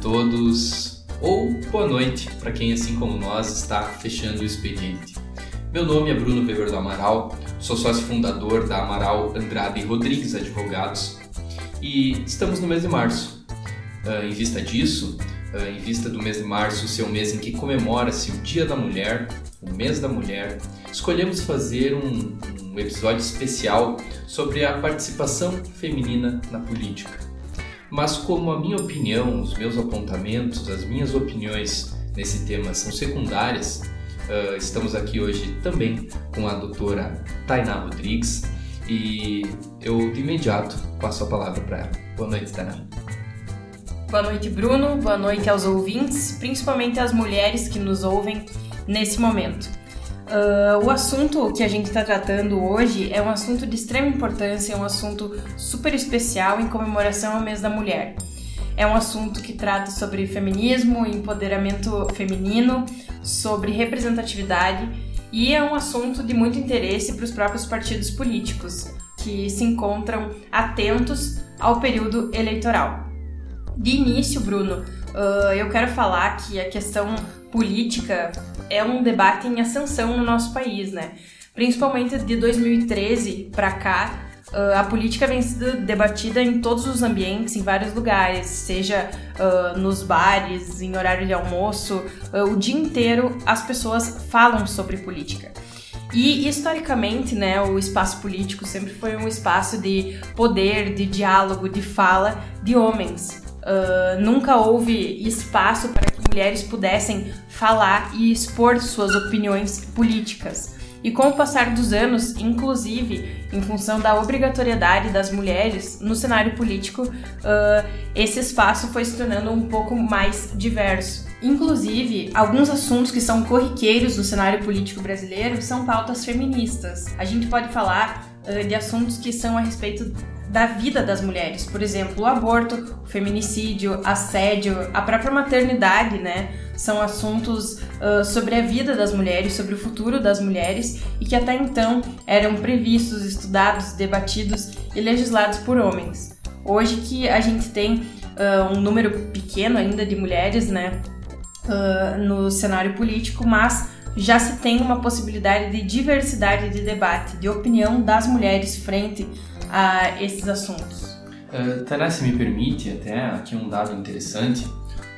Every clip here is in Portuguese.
Todos, ou boa noite para quem, assim como nós, está fechando o expediente. Meu nome é Bruno Weber do Amaral, sou sócio fundador da Amaral Andrade e Rodrigues Advogados e estamos no mês de março. Uh, em vista disso, uh, em vista do mês de março ser o mês em que comemora-se o Dia da Mulher, o mês da mulher, escolhemos fazer um, um episódio especial sobre a participação feminina na política. Mas como a minha opinião, os meus apontamentos, as minhas opiniões nesse tema são secundárias, uh, estamos aqui hoje também com a doutora Tainá Rodrigues e eu de imediato passo a palavra para ela. Boa noite, Tainá. Boa noite, Bruno. Boa noite aos ouvintes, principalmente às mulheres que nos ouvem nesse momento. Uh, o assunto que a gente está tratando hoje é um assunto de extrema importância, é um assunto super especial em comemoração ao mês da mulher. É um assunto que trata sobre feminismo, empoderamento feminino, sobre representatividade e é um assunto de muito interesse para os próprios partidos políticos, que se encontram atentos ao período eleitoral. De início, Bruno, uh, eu quero falar que a questão política é um debate em ascensão no nosso país, né? Principalmente de 2013 para cá, Uh, a política vem sendo debatida em todos os ambientes, em vários lugares, seja uh, nos bares, em horário de almoço, uh, o dia inteiro as pessoas falam sobre política. E historicamente, né, o espaço político sempre foi um espaço de poder, de diálogo, de fala de homens. Nunca houve espaço para que mulheres pudessem falar e expor suas opiniões políticas. E com o passar dos anos, inclusive em função da obrigatoriedade das mulheres no cenário político, uh, esse espaço foi se tornando um pouco mais diverso. Inclusive, alguns assuntos que são corriqueiros no cenário político brasileiro são pautas feministas. A gente pode falar uh, de assuntos que são a respeito da vida das mulheres, por exemplo, o aborto, o feminicídio, assédio, a própria maternidade, né? São assuntos uh, sobre a vida das mulheres, sobre o futuro das mulheres e que até então eram previstos, estudados, debatidos e legislados por homens. Hoje que a gente tem uh, um número pequeno ainda de mulheres, né, uh, no cenário político, mas já se tem uma possibilidade de diversidade de debate, de opinião das mulheres frente a esses assuntos. Uh, se me permite, até aqui um dado interessante.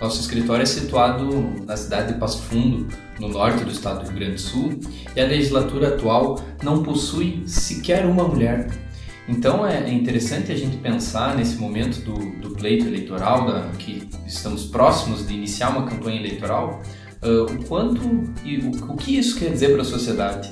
Nosso escritório é situado na cidade de Passo Fundo, no norte do estado do Rio Grande do Sul, e a legislatura atual não possui sequer uma mulher. Então é interessante a gente pensar nesse momento do, do pleito eleitoral, da, que estamos próximos de iniciar uma campanha eleitoral, uh, o quanto e o, o que isso quer dizer para a sociedade.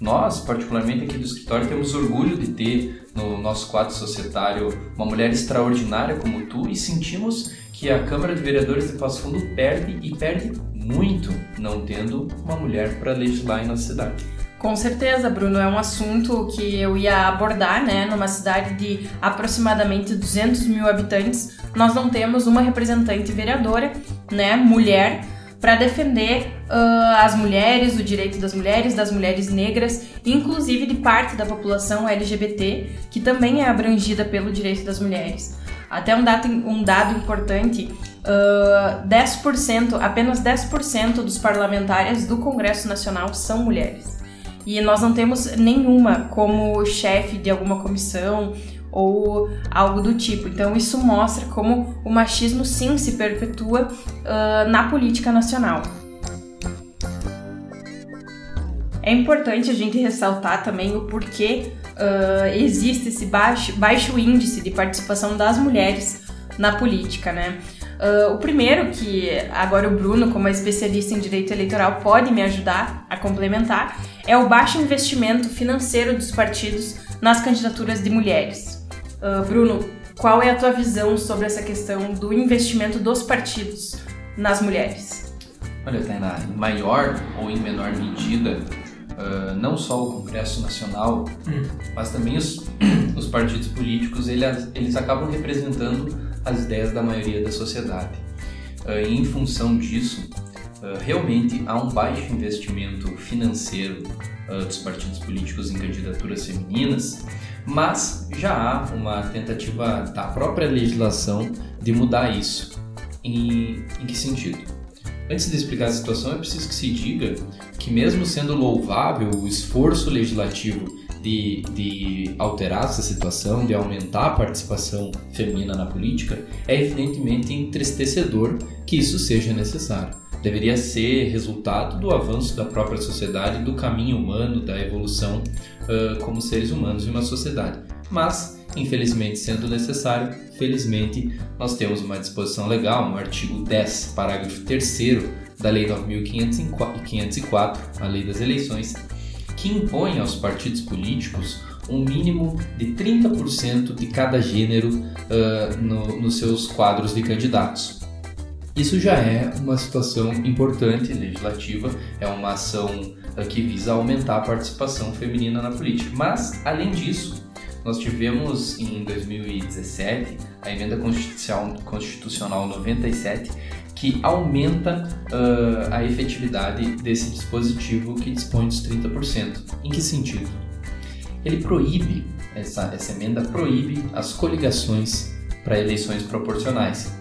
Nós, particularmente aqui do escritório, temos orgulho de ter no nosso quadro societário uma mulher extraordinária como tu e sentimos que a Câmara de Vereadores de Passo Fundo perde e perde muito não tendo uma mulher para legislar em nossa cidade. Com certeza, Bruno, é um assunto que eu ia abordar, né? Numa cidade de aproximadamente 200 mil habitantes, nós não temos uma representante vereadora, né, mulher, para defender uh, as mulheres, o direito das mulheres, das mulheres negras, inclusive de parte da população LGBT, que também é abrangida pelo direito das mulheres. Até um dado, um dado importante, uh, 10%, apenas 10% dos parlamentares do Congresso Nacional são mulheres. E nós não temos nenhuma como chefe de alguma comissão ou algo do tipo. Então isso mostra como o machismo sim se perpetua uh, na política nacional. É importante a gente ressaltar também o porquê uh, existe esse baixo, baixo índice de participação das mulheres na política, né? Uh, o primeiro, que agora o Bruno, como especialista em direito eleitoral, pode me ajudar a complementar, é o baixo investimento financeiro dos partidos nas candidaturas de mulheres. Uh, Bruno, qual é a tua visão sobre essa questão do investimento dos partidos nas mulheres? Olha, Tainá, em maior ou em menor medida, uh, não só o Congresso Nacional, mas também os, os partidos políticos, eles, eles acabam representando as ideias da maioria da sociedade. Uh, em função disso, uh, realmente há um baixo investimento financeiro dos partidos políticos em candidaturas femininas, mas já há uma tentativa da própria legislação de mudar isso. Em, em que sentido? Antes de explicar a situação, é preciso que se diga que, mesmo sendo louvável o esforço legislativo de, de alterar essa situação, de aumentar a participação feminina na política, é evidentemente entristecedor que isso seja necessário. Deveria ser resultado do avanço da própria sociedade, do caminho humano, da evolução uh, como seres humanos em uma sociedade. Mas, infelizmente, sendo necessário, felizmente, nós temos uma disposição legal no artigo 10, parágrafo 3 da Lei 9.504, a Lei das Eleições, que impõe aos partidos políticos um mínimo de 30% de cada gênero uh, no, nos seus quadros de candidatos. Isso já é uma situação importante legislativa, é uma ação uh, que visa aumentar a participação feminina na política. Mas, além disso, nós tivemos em 2017 a emenda constitucional, constitucional 97 que aumenta uh, a efetividade desse dispositivo que dispõe dos 30%. Em que sentido? Ele proíbe, essa, essa emenda proíbe as coligações para eleições proporcionais.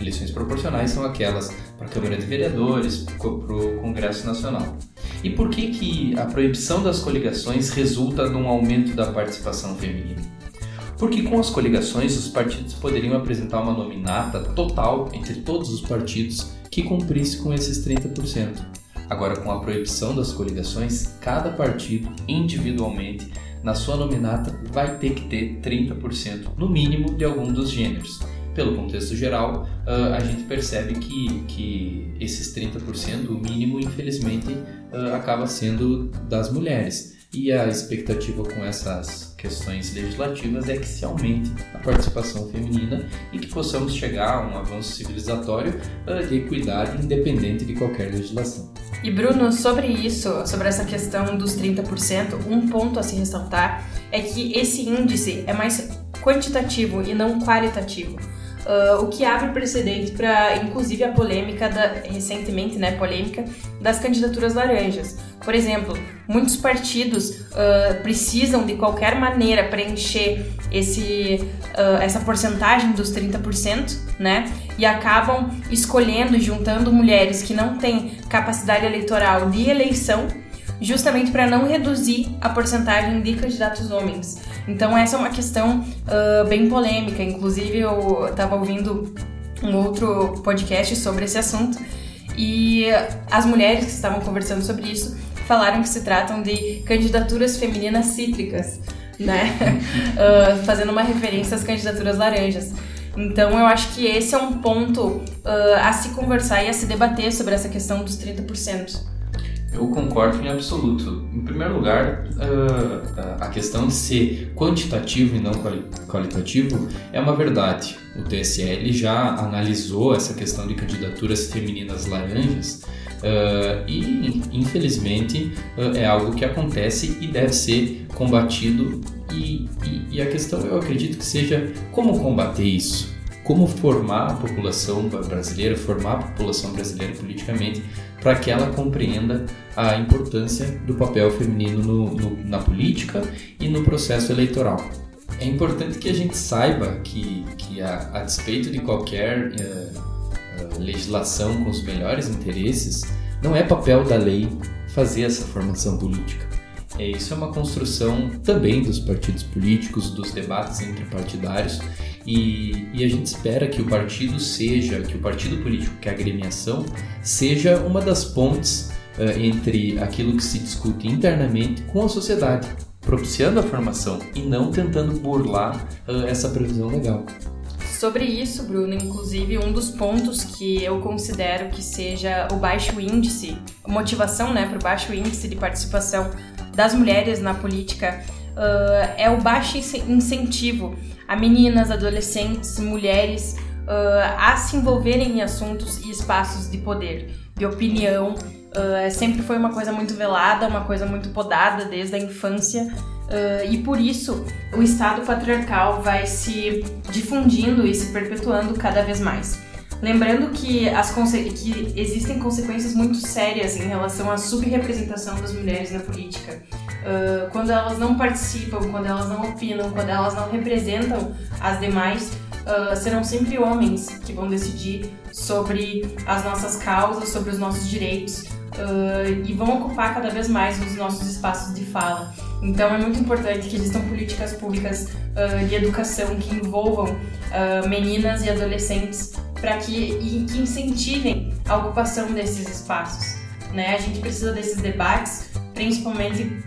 Eleições proporcionais são aquelas para a Câmara de Vereadores, para o Congresso Nacional. E por que, que a proibição das coligações resulta num aumento da participação feminina? Porque com as coligações os partidos poderiam apresentar uma nominata total entre todos os partidos que cumprisse com esses 30%. Agora, com a proibição das coligações, cada partido, individualmente, na sua nominata, vai ter que ter 30%, no mínimo, de algum dos gêneros pelo contexto geral, uh, a gente percebe que, que esses 30%, o mínimo, infelizmente, uh, acaba sendo das mulheres. E a expectativa com essas questões legislativas é que se aumente a participação feminina e que possamos chegar a um avanço civilizatório uh, de equidade independente de qualquer legislação. E Bruno, sobre isso, sobre essa questão dos 30%, um ponto a se ressaltar é que esse índice é mais quantitativo e não qualitativo. Uh, o que abre precedente para, inclusive, a polêmica da, recentemente, né, polêmica das candidaturas laranjas. Por exemplo, muitos partidos uh, precisam de qualquer maneira preencher esse, uh, essa porcentagem dos 30%, né? E acabam escolhendo juntando mulheres que não têm capacidade eleitoral de eleição justamente para não reduzir a porcentagem de candidatos homens. Então essa é uma questão uh, bem polêmica. Inclusive eu estava ouvindo um outro podcast sobre esse assunto e as mulheres que estavam conversando sobre isso falaram que se tratam de candidaturas femininas cítricas, né? uh, fazendo uma referência às candidaturas laranjas. Então eu acho que esse é um ponto uh, a se conversar e a se debater sobre essa questão dos 30%. Eu concordo em absoluto. Em primeiro lugar, ah, a questão de ser quantitativo e não qualitativo é uma verdade. O TSL já analisou essa questão de candidaturas femininas laranjas ah, e, infelizmente, ah, é algo que acontece e deve ser combatido. E, e, e a questão, eu acredito que seja como combater isso como formar a população brasileira, formar a população brasileira politicamente para que ela compreenda a importância do papel feminino no, no, na política e no processo eleitoral. É importante que a gente saiba que, que a, a despeito de qualquer uh, uh, legislação com os melhores interesses, não é papel da lei fazer essa formação política. É, isso é uma construção também dos partidos políticos, dos debates entre partidários e, e, a gente espera que o partido seja, que o partido político, que é a agremiação, seja uma das pontes uh, entre aquilo que se discute internamente com a sociedade, propiciando a formação e não tentando burlar uh, essa previsão legal. Sobre isso, Bruno, inclusive um dos pontos que eu considero que seja o baixo índice, motivação né, para o baixo índice de participação das mulheres na política uh, é o baixo incentivo a meninas, adolescentes, mulheres uh, a se envolverem em assuntos e espaços de poder, de opinião. Uh, sempre foi uma coisa muito velada, uma coisa muito podada desde a infância. Uh, e por isso o Estado patriarcal vai se difundindo e se perpetuando cada vez mais. Lembrando que, as que existem consequências muito sérias em relação à subrepresentação das mulheres na política. Uh, quando elas não participam, quando elas não opinam, quando elas não representam as demais, uh, serão sempre homens que vão decidir sobre as nossas causas, sobre os nossos direitos uh, e vão ocupar cada vez mais os nossos espaços de fala. Então é muito importante que existam políticas públicas de educação que envolvam meninas e adolescentes para que, e, que incentivem a ocupação desses espaços. Né? A gente precisa desses debates, principalmente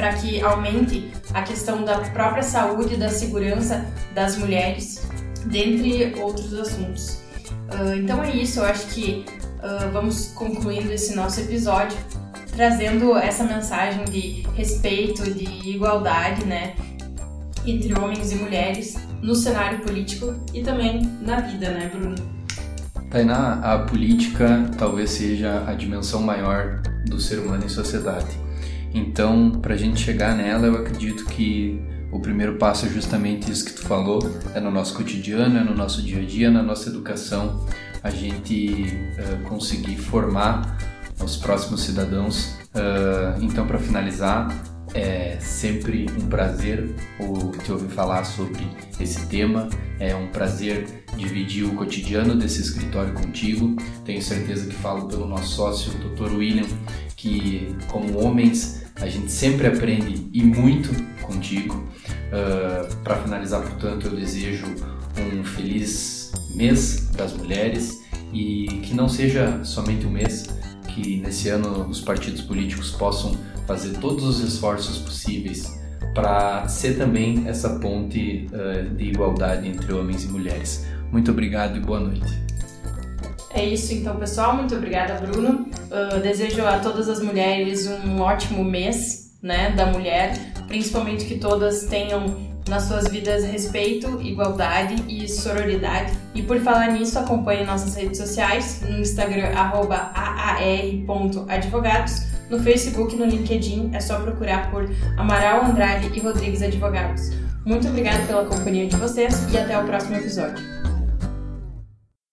para que aumente a questão da própria saúde e da segurança das mulheres, dentre outros assuntos. Uh, então é isso, eu acho que uh, vamos concluindo esse nosso episódio trazendo essa mensagem de respeito, de igualdade, né, entre homens e mulheres no cenário político e também na vida, né, Bruno? Tainá, a política talvez seja a dimensão maior do ser humano em sociedade. Então, para a gente chegar nela, eu acredito que o primeiro passo é justamente isso que tu falou, é no nosso cotidiano, é no nosso dia a dia, na nossa educação, a gente uh, conseguir formar os próximos cidadãos. Uh, então, para finalizar, é sempre um prazer te ouvir falar sobre esse tema. É um prazer dividir o cotidiano desse escritório contigo. Tenho certeza que falo pelo nosso sócio, o Dr. William, que como homens a gente sempre aprende e muito contigo. Uh, Para finalizar, portanto, eu desejo um feliz mês das mulheres e que não seja somente um mês, que nesse ano os partidos políticos possam fazer todos os esforços possíveis para ser também essa ponte uh, de igualdade entre homens e mulheres. Muito obrigado e boa noite. É isso então, pessoal. Muito obrigada, Bruno. Uh, desejo a todas as mulheres um ótimo mês né, da mulher, principalmente que todas tenham nas suas vidas respeito, igualdade e sororidade. E por falar nisso, acompanhe nossas redes sociais no Instagram aar.advogados, no Facebook no LinkedIn é só procurar por Amaral Andrade e Rodrigues Advogados. Muito obrigada pela companhia de vocês e até o próximo episódio.